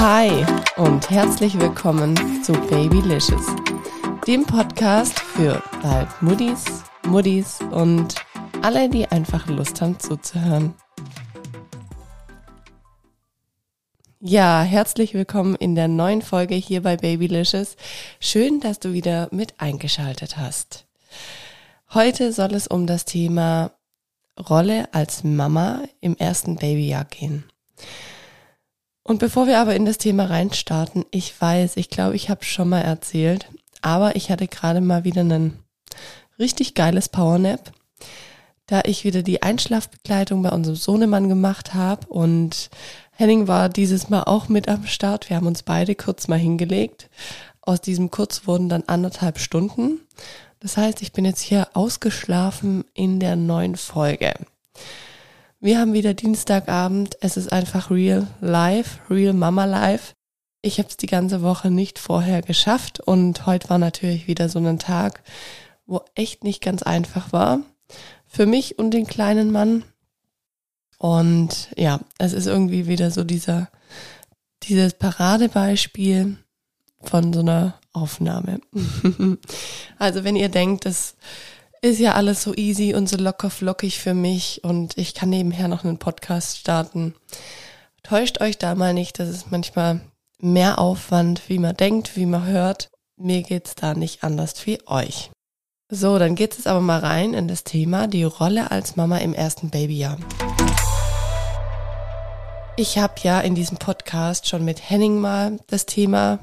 Hi und herzlich willkommen zu Babylicious, dem Podcast für bald Muddis, Muddis und alle, die einfach Lust haben zuzuhören. Ja, herzlich willkommen in der neuen Folge hier bei Babylicious. Schön, dass du wieder mit eingeschaltet hast. Heute soll es um das Thema Rolle als Mama im ersten Babyjahr gehen. Und bevor wir aber in das Thema reinstarten, ich weiß, ich glaube, ich habe schon mal erzählt, aber ich hatte gerade mal wieder ein richtig geiles Powernap, da ich wieder die Einschlafbegleitung bei unserem Sohnemann gemacht habe und Henning war dieses Mal auch mit am Start. Wir haben uns beide kurz mal hingelegt. Aus diesem Kurz wurden dann anderthalb Stunden. Das heißt, ich bin jetzt hier ausgeschlafen in der neuen Folge. Wir haben wieder Dienstagabend. Es ist einfach real life, real Mama life. Ich habe es die ganze Woche nicht vorher geschafft und heute war natürlich wieder so ein Tag, wo echt nicht ganz einfach war. Für mich und den kleinen Mann. Und ja, es ist irgendwie wieder so dieser, dieses Paradebeispiel von so einer Aufnahme. also wenn ihr denkt, das ist ja alles so easy und so locker flockig für mich und ich kann nebenher noch einen Podcast starten, täuscht euch da mal nicht, das ist manchmal mehr Aufwand, wie man denkt, wie man hört. Mir geht's da nicht anders wie euch. So, dann geht's jetzt aber mal rein in das Thema die Rolle als Mama im ersten Babyjahr. Ich habe ja in diesem Podcast schon mit Henning mal das Thema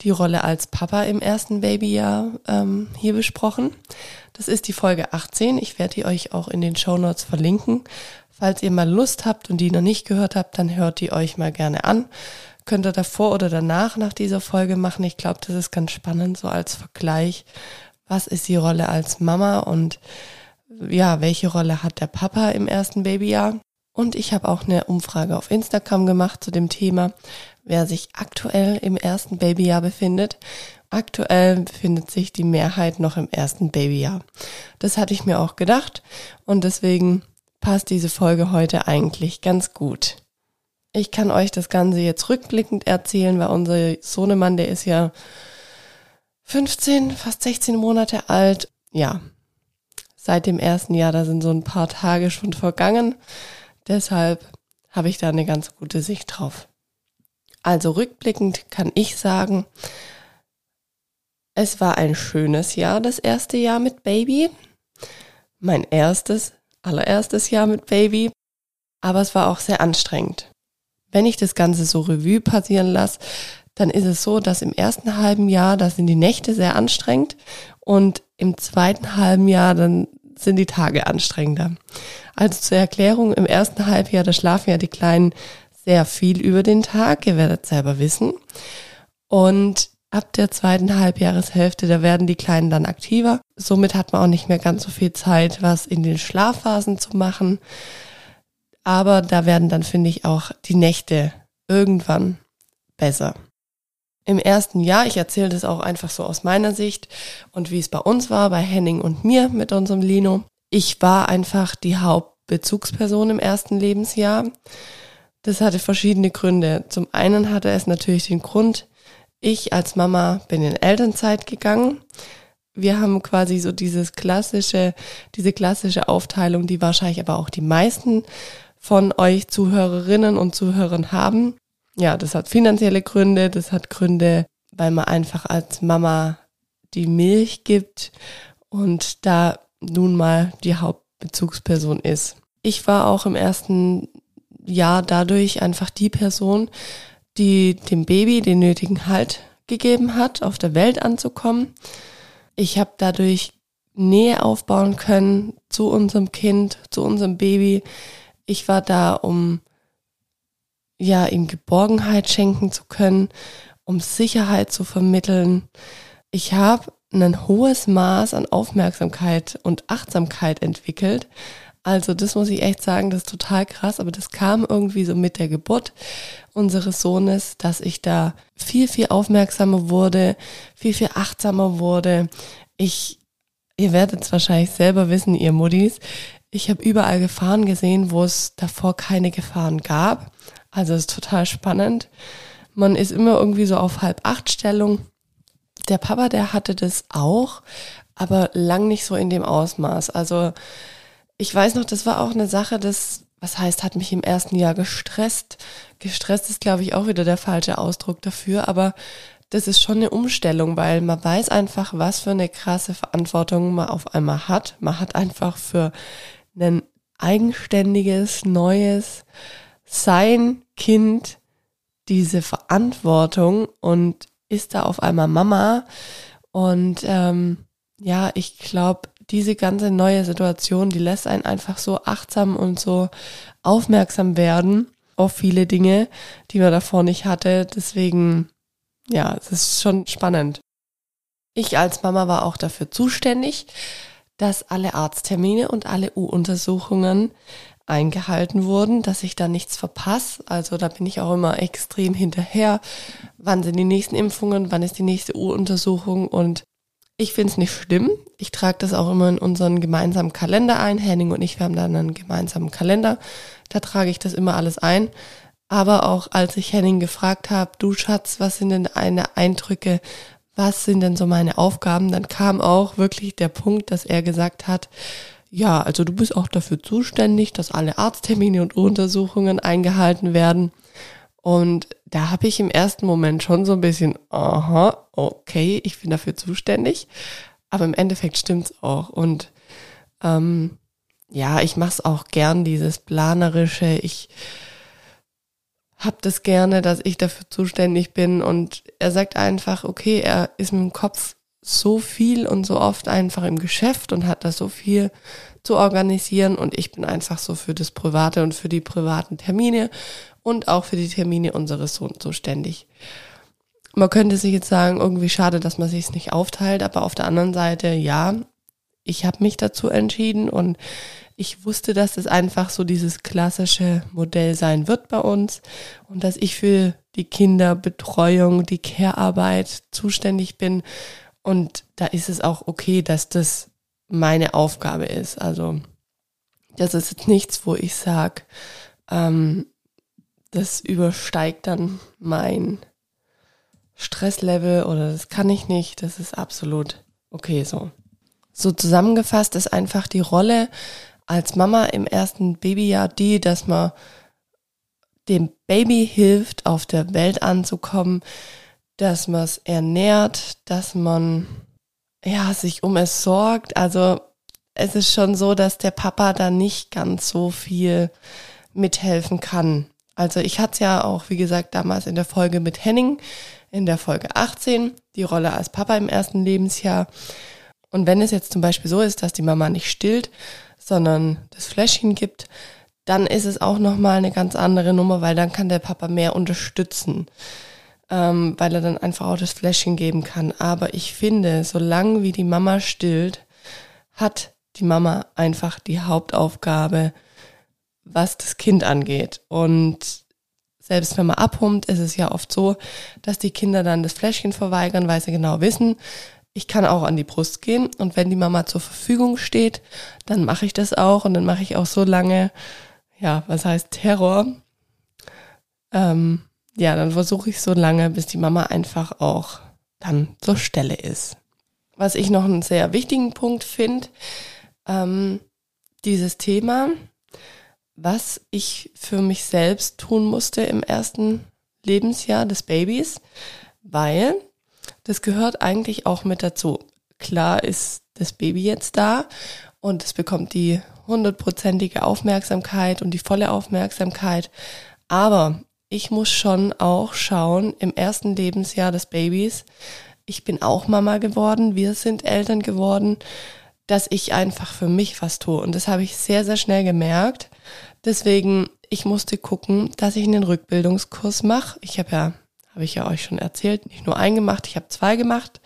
die Rolle als Papa im ersten Babyjahr ähm, hier besprochen. Das ist die Folge 18. Ich werde die euch auch in den Show Notes verlinken. Falls ihr mal Lust habt und die noch nicht gehört habt, dann hört die euch mal gerne an. Könnt ihr davor oder danach nach dieser Folge machen. Ich glaube, das ist ganz spannend, so als Vergleich. Was ist die Rolle als Mama und ja, welche Rolle hat der Papa im ersten Babyjahr? Und ich habe auch eine Umfrage auf Instagram gemacht zu dem Thema, wer sich aktuell im ersten Babyjahr befindet. Aktuell befindet sich die Mehrheit noch im ersten Babyjahr. Das hatte ich mir auch gedacht und deswegen passt diese Folge heute eigentlich ganz gut. Ich kann euch das Ganze jetzt rückblickend erzählen, weil unser Sohnemann, der ist ja 15, fast 16 Monate alt. Ja, seit dem ersten Jahr, da sind so ein paar Tage schon vergangen. Deshalb habe ich da eine ganz gute Sicht drauf. Also rückblickend kann ich sagen, es war ein schönes Jahr, das erste Jahr mit Baby. Mein erstes, allererstes Jahr mit Baby. Aber es war auch sehr anstrengend. Wenn ich das Ganze so Revue passieren lasse, dann ist es so, dass im ersten halben Jahr, da sind die Nächte sehr anstrengend und im zweiten halben Jahr, dann sind die Tage anstrengender. Also zur Erklärung, im ersten Halbjahr, da schlafen ja die Kleinen sehr viel über den Tag, ihr werdet selber wissen. Und ab der zweiten Halbjahreshälfte, da werden die Kleinen dann aktiver. Somit hat man auch nicht mehr ganz so viel Zeit, was in den Schlafphasen zu machen. Aber da werden dann, finde ich, auch die Nächte irgendwann besser. Im ersten Jahr, ich erzähle das auch einfach so aus meiner Sicht und wie es bei uns war, bei Henning und mir mit unserem Lino. Ich war einfach die Hauptbezugsperson im ersten Lebensjahr. Das hatte verschiedene Gründe. Zum einen hatte es natürlich den Grund, ich als Mama bin in Elternzeit gegangen. Wir haben quasi so dieses klassische, diese klassische Aufteilung, die wahrscheinlich aber auch die meisten von euch Zuhörerinnen und Zuhörern haben. Ja, das hat finanzielle Gründe, das hat Gründe, weil man einfach als Mama die Milch gibt und da nun mal die Hauptbezugsperson ist. Ich war auch im ersten Jahr dadurch einfach die Person, die dem Baby den nötigen Halt gegeben hat, auf der Welt anzukommen. Ich habe dadurch Nähe aufbauen können zu unserem Kind, zu unserem Baby. Ich war da, um ja ihm Geborgenheit schenken zu können, um Sicherheit zu vermitteln. Ich habe ein hohes Maß an Aufmerksamkeit und Achtsamkeit entwickelt. Also das muss ich echt sagen, das ist total krass, aber das kam irgendwie so mit der Geburt unseres Sohnes, dass ich da viel, viel aufmerksamer wurde, viel, viel achtsamer wurde. Ich, ihr werdet es wahrscheinlich selber wissen, ihr Muddis, ich habe überall Gefahren gesehen, wo es davor keine Gefahren gab. Also es ist total spannend. Man ist immer irgendwie so auf halb acht Stellung. Der Papa, der hatte das auch, aber lang nicht so in dem Ausmaß. Also ich weiß noch, das war auch eine Sache, das, was heißt, hat mich im ersten Jahr gestresst. Gestresst ist, glaube ich, auch wieder der falsche Ausdruck dafür, aber das ist schon eine Umstellung, weil man weiß einfach, was für eine krasse Verantwortung man auf einmal hat. Man hat einfach für ein eigenständiges, neues Sein, Kind, diese Verantwortung und ist da auf einmal Mama. Und ähm, ja, ich glaube, diese ganze neue Situation, die lässt einen einfach so achtsam und so aufmerksam werden auf viele Dinge, die man davor nicht hatte. Deswegen, ja, es ist schon spannend. Ich als Mama war auch dafür zuständig, dass alle Arzttermine und alle U-Untersuchungen eingehalten wurden, dass ich da nichts verpasse. Also da bin ich auch immer extrem hinterher. Wann sind die nächsten Impfungen? Wann ist die nächste U-Untersuchung? Und ich finde es nicht schlimm. Ich trage das auch immer in unseren gemeinsamen Kalender ein. Henning und ich, wir haben dann einen gemeinsamen Kalender. Da trage ich das immer alles ein. Aber auch als ich Henning gefragt habe, du Schatz, was sind denn deine Eindrücke? Was sind denn so meine Aufgaben? Dann kam auch wirklich der Punkt, dass er gesagt hat, ja, also du bist auch dafür zuständig, dass alle Arzttermine und Untersuchungen eingehalten werden. Und da habe ich im ersten Moment schon so ein bisschen, aha, okay, ich bin dafür zuständig. Aber im Endeffekt stimmt's auch. Und ähm, ja, ich mache es auch gern, dieses Planerische. Ich habe das gerne, dass ich dafür zuständig bin. Und er sagt einfach, okay, er ist mit dem Kopf so viel und so oft einfach im Geschäft und hat da so viel zu organisieren und ich bin einfach so für das Private und für die privaten Termine und auch für die Termine unseres Sohnes zuständig. Man könnte sich jetzt sagen, irgendwie schade, dass man sich es nicht aufteilt, aber auf der anderen Seite, ja, ich habe mich dazu entschieden und ich wusste, dass es einfach so dieses klassische Modell sein wird bei uns und dass ich für die Kinderbetreuung, die Care-Arbeit zuständig bin und da ist es auch okay, dass das meine Aufgabe ist. Also das ist jetzt nichts, wo ich sage, ähm, das übersteigt dann mein Stresslevel oder das kann ich nicht. Das ist absolut okay so. So zusammengefasst ist einfach die Rolle als Mama im ersten Babyjahr die, dass man dem Baby hilft, auf der Welt anzukommen, dass man es ernährt, dass man ja sich um es sorgt. Also es ist schon so, dass der Papa da nicht ganz so viel mithelfen kann. Also ich hatte es ja auch, wie gesagt, damals in der Folge mit Henning, in der Folge 18, die Rolle als Papa im ersten Lebensjahr. Und wenn es jetzt zum Beispiel so ist, dass die Mama nicht stillt, sondern das Fläschchen gibt, dann ist es auch nochmal eine ganz andere Nummer, weil dann kann der Papa mehr unterstützen ähm, weil er dann einfach auch das Fläschchen geben kann. Aber ich finde, solange wie die Mama stillt, hat die Mama einfach die Hauptaufgabe, was das Kind angeht. Und selbst wenn man abhummt, ist es ja oft so, dass die Kinder dann das Fläschchen verweigern, weil sie genau wissen, ich kann auch an die Brust gehen und wenn die Mama zur Verfügung steht, dann mache ich das auch und dann mache ich auch so lange, ja, was heißt Terror, ähm, ja, dann versuche ich so lange, bis die Mama einfach auch dann zur Stelle ist. Was ich noch einen sehr wichtigen Punkt finde, ähm, dieses Thema, was ich für mich selbst tun musste im ersten Lebensjahr des Babys, weil das gehört eigentlich auch mit dazu. Klar ist das Baby jetzt da und es bekommt die hundertprozentige Aufmerksamkeit und die volle Aufmerksamkeit, aber ich muss schon auch schauen im ersten Lebensjahr des Babys. Ich bin auch Mama geworden, wir sind Eltern geworden, dass ich einfach für mich was tue. Und das habe ich sehr, sehr schnell gemerkt. Deswegen, ich musste gucken, dass ich einen Rückbildungskurs mache. Ich habe ja, habe ich ja euch schon erzählt, nicht nur einen gemacht, ich habe zwei gemacht.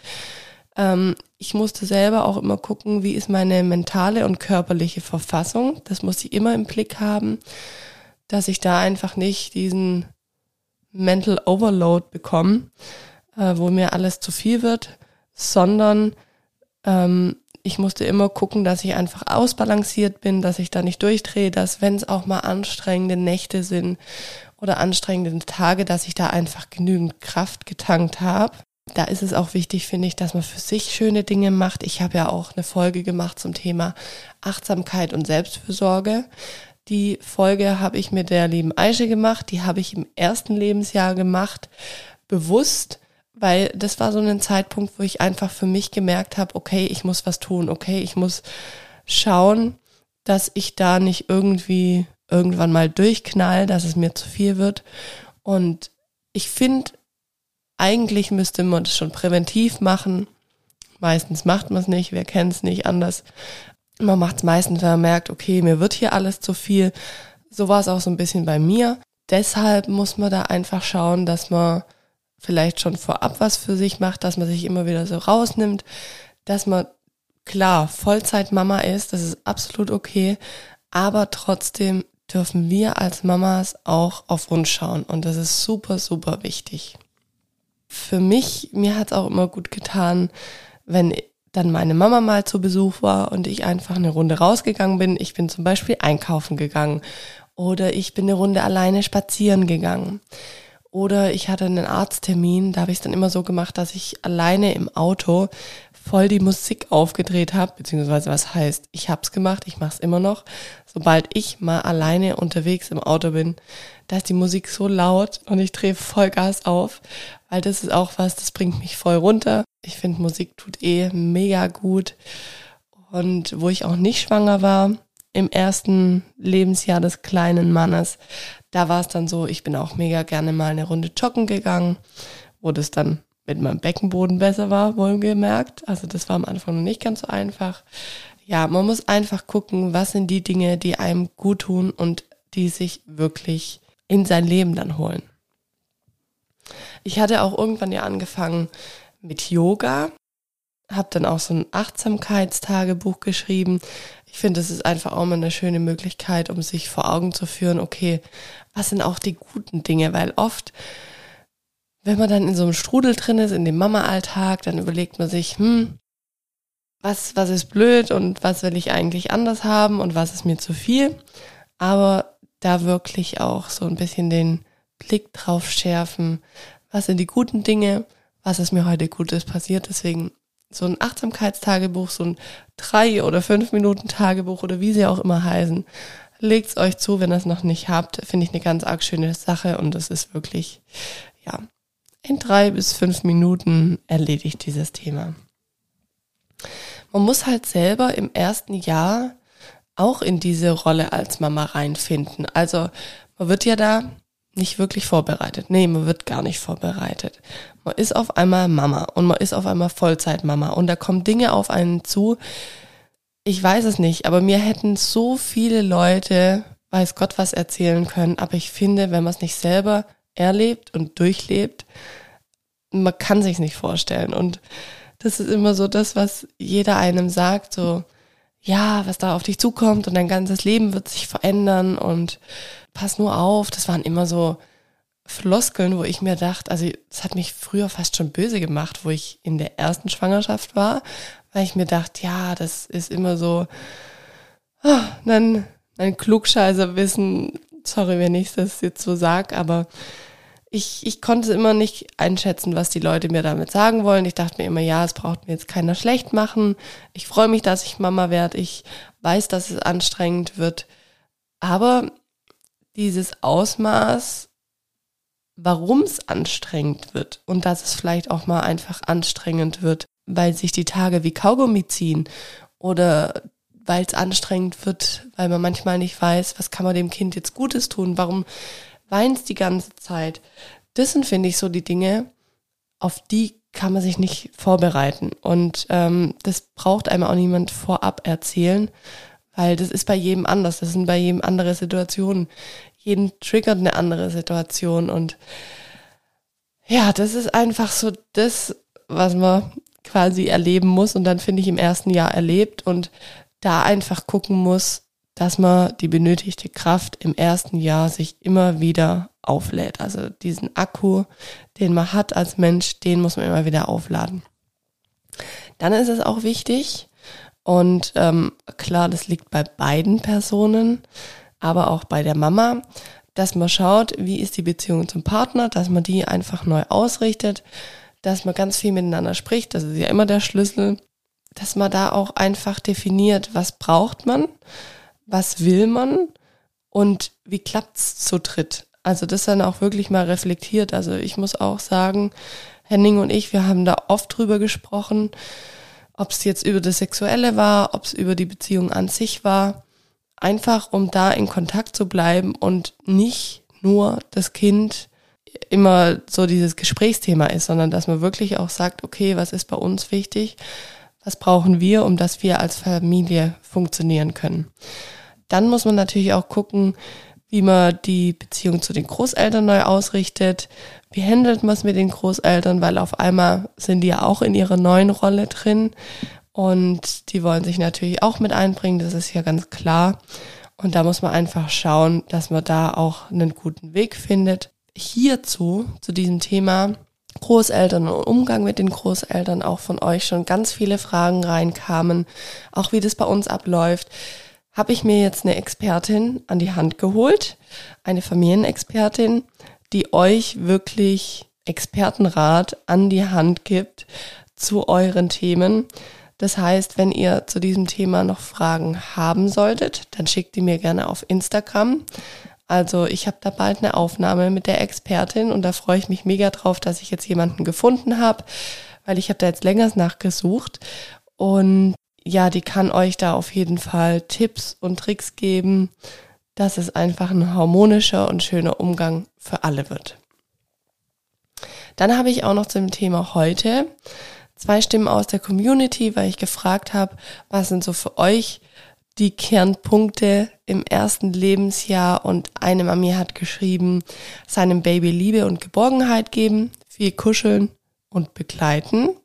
Ähm, ich musste selber auch immer gucken, wie ist meine mentale und körperliche Verfassung. Das muss ich immer im Blick haben, dass ich da einfach nicht diesen Mental Overload bekommen, äh, wo mir alles zu viel wird, sondern ähm, ich musste immer gucken, dass ich einfach ausbalanciert bin, dass ich da nicht durchdrehe, dass wenn es auch mal anstrengende Nächte sind oder anstrengende Tage, dass ich da einfach genügend Kraft getankt habe. Da ist es auch wichtig, finde ich, dass man für sich schöne Dinge macht. Ich habe ja auch eine Folge gemacht zum Thema Achtsamkeit und Selbstfürsorge. Die Folge habe ich mit der lieben Aische gemacht. Die habe ich im ersten Lebensjahr gemacht, bewusst, weil das war so ein Zeitpunkt, wo ich einfach für mich gemerkt habe, okay, ich muss was tun, okay, ich muss schauen, dass ich da nicht irgendwie irgendwann mal durchknall, dass es mir zu viel wird. Und ich finde, eigentlich müsste man das schon präventiv machen. Meistens macht man es nicht, wer kennt es nicht anders. Man macht es meistens, wenn man merkt, okay, mir wird hier alles zu viel. So war es auch so ein bisschen bei mir. Deshalb muss man da einfach schauen, dass man vielleicht schon vorab was für sich macht, dass man sich immer wieder so rausnimmt, dass man klar Vollzeitmama ist, das ist absolut okay, aber trotzdem dürfen wir als Mamas auch auf uns schauen und das ist super, super wichtig. Für mich, mir hat es auch immer gut getan, wenn dann meine Mama mal zu Besuch war und ich einfach eine Runde rausgegangen bin. Ich bin zum Beispiel einkaufen gegangen oder ich bin eine Runde alleine spazieren gegangen. Oder ich hatte einen Arzttermin, da habe ich es dann immer so gemacht, dass ich alleine im Auto voll die Musik aufgedreht habe, beziehungsweise was heißt, ich habe es gemacht, ich mache es immer noch. Sobald ich mal alleine unterwegs im Auto bin, da ist die Musik so laut und ich drehe Vollgas auf, weil das ist auch was, das bringt mich voll runter. Ich finde, Musik tut eh mega gut. Und wo ich auch nicht schwanger war, im ersten Lebensjahr des kleinen Mannes, da war es dann so, ich bin auch mega gerne mal eine Runde joggen gegangen, wo das dann mit meinem Beckenboden besser war, wohlgemerkt. Also das war am Anfang noch nicht ganz so einfach. Ja, man muss einfach gucken, was sind die Dinge, die einem gut tun und die sich wirklich in sein Leben dann holen. Ich hatte auch irgendwann ja angefangen mit Yoga, habe dann auch so ein Achtsamkeitstagebuch geschrieben. Ich finde, das ist einfach auch mal eine schöne Möglichkeit, um sich vor Augen zu führen, okay, was sind auch die guten Dinge, weil oft wenn man dann in so einem Strudel drin ist, in dem Mama-Alltag, dann überlegt man sich, hm, was, was ist blöd und was will ich eigentlich anders haben und was ist mir zu viel. Aber da wirklich auch so ein bisschen den Blick drauf schärfen, was sind die guten Dinge, was ist mir heute Gutes passiert. Deswegen so ein Achtsamkeitstagebuch, so ein drei oder fünf Minuten Tagebuch oder wie sie auch immer heißen. Legt's euch zu, wenn ihr es noch nicht habt. Finde ich eine ganz arg schöne Sache und das ist wirklich, ja, in drei bis fünf Minuten erledigt dieses Thema. Man muss halt selber im ersten Jahr auch in diese Rolle als Mama reinfinden. Also man wird ja da nicht wirklich vorbereitet. Nee, man wird gar nicht vorbereitet. Man ist auf einmal Mama und man ist auf einmal Vollzeitmama und da kommen Dinge auf einen zu. Ich weiß es nicht, aber mir hätten so viele Leute, weiß Gott, was erzählen können. Aber ich finde, wenn man es nicht selber erlebt und durchlebt, man kann sich nicht vorstellen. Und das ist immer so das, was jeder einem sagt, so, ja, was da auf dich zukommt und dein ganzes Leben wird sich verändern und pass nur auf. Das waren immer so Floskeln, wo ich mir dachte, also das hat mich früher fast schon böse gemacht, wo ich in der ersten Schwangerschaft war, weil ich mir dachte, ja, das ist immer so, oh, dann ein Klugscheißer wissen, sorry, wenn ich das jetzt so sag, aber ich, ich konnte immer nicht einschätzen, was die Leute mir damit sagen wollen. Ich dachte mir immer, ja, es braucht mir jetzt keiner schlecht machen. Ich freue mich, dass ich Mama werde. Ich weiß, dass es anstrengend wird. Aber dieses Ausmaß, warum es anstrengend wird und dass es vielleicht auch mal einfach anstrengend wird, weil sich die Tage wie Kaugummi ziehen oder weil es anstrengend wird, weil man manchmal nicht weiß, was kann man dem Kind jetzt Gutes tun, warum weinst die ganze Zeit. Das sind, finde ich, so die Dinge, auf die kann man sich nicht vorbereiten. Und ähm, das braucht einem auch niemand vorab erzählen, weil das ist bei jedem anders. Das sind bei jedem andere Situationen. Jeden triggert eine andere Situation. Und ja, das ist einfach so das, was man quasi erleben muss und dann finde ich im ersten Jahr erlebt und da einfach gucken muss, dass man die benötigte Kraft im ersten Jahr sich immer wieder auflädt. Also diesen Akku, den man hat als Mensch, den muss man immer wieder aufladen. Dann ist es auch wichtig, und ähm, klar, das liegt bei beiden Personen, aber auch bei der Mama, dass man schaut, wie ist die Beziehung zum Partner, dass man die einfach neu ausrichtet, dass man ganz viel miteinander spricht, das ist ja immer der Schlüssel, dass man da auch einfach definiert, was braucht man, was will man und wie klappt's zu dritt. Also das dann auch wirklich mal reflektiert. Also ich muss auch sagen, Henning und ich, wir haben da oft drüber gesprochen, ob es jetzt über das Sexuelle war, ob es über die Beziehung an sich war. Einfach um da in Kontakt zu bleiben und nicht nur das Kind immer so dieses Gesprächsthema ist, sondern dass man wirklich auch sagt, okay, was ist bei uns wichtig? Was brauchen wir, um dass wir als Familie funktionieren können? Dann muss man natürlich auch gucken, wie man die Beziehung zu den Großeltern neu ausrichtet. Wie handelt man es mit den Großeltern, weil auf einmal sind die ja auch in ihrer neuen Rolle drin und die wollen sich natürlich auch mit einbringen, das ist ja ganz klar. Und da muss man einfach schauen, dass man da auch einen guten Weg findet. Hierzu, zu diesem Thema Großeltern und Umgang mit den Großeltern, auch von euch schon ganz viele Fragen reinkamen, auch wie das bei uns abläuft habe ich mir jetzt eine Expertin an die Hand geholt, eine Familienexpertin, die euch wirklich Expertenrat an die Hand gibt zu euren Themen. Das heißt, wenn ihr zu diesem Thema noch Fragen haben solltet, dann schickt die mir gerne auf Instagram. Also ich habe da bald eine Aufnahme mit der Expertin und da freue ich mich mega drauf, dass ich jetzt jemanden gefunden habe, weil ich habe da jetzt länger nachgesucht und ja, die kann euch da auf jeden Fall Tipps und Tricks geben, dass es einfach ein harmonischer und schöner Umgang für alle wird. Dann habe ich auch noch zum Thema heute zwei Stimmen aus der Community, weil ich gefragt habe, was sind so für euch die Kernpunkte im ersten Lebensjahr und eine Mami hat geschrieben, seinem Baby Liebe und Geborgenheit geben, viel kuscheln und begleiten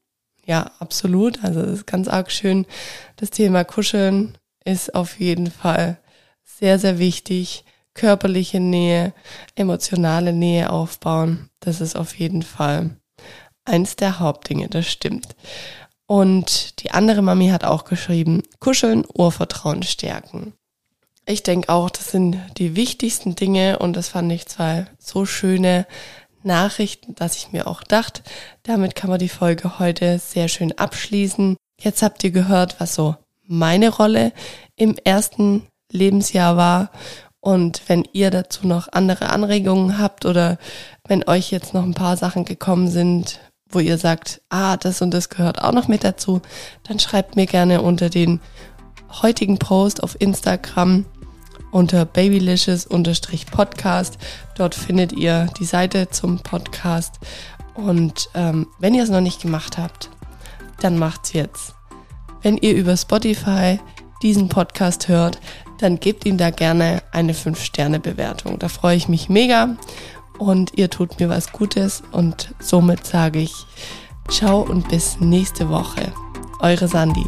ja, absolut. Also das ist ganz arg schön. Das Thema Kuscheln ist auf jeden Fall sehr, sehr wichtig. Körperliche Nähe, emotionale Nähe aufbauen, das ist auf jeden Fall eins der Hauptdinge, das stimmt. Und die andere Mami hat auch geschrieben, Kuscheln, Urvertrauen stärken. Ich denke auch, das sind die wichtigsten Dinge und das fand ich zwei so schöne Nachrichten, dass ich mir auch dachte, damit kann man die Folge heute sehr schön abschließen. Jetzt habt ihr gehört, was so meine Rolle im ersten Lebensjahr war. Und wenn ihr dazu noch andere Anregungen habt oder wenn euch jetzt noch ein paar Sachen gekommen sind, wo ihr sagt, ah, das und das gehört auch noch mit dazu, dann schreibt mir gerne unter den heutigen Post auf Instagram unter babylicious-podcast. Dort findet ihr die Seite zum Podcast. Und ähm, wenn ihr es noch nicht gemacht habt, dann macht's jetzt. Wenn ihr über Spotify diesen Podcast hört, dann gebt ihm da gerne eine 5-Sterne-Bewertung. Da freue ich mich mega und ihr tut mir was Gutes und somit sage ich ciao und bis nächste Woche. Eure Sandy.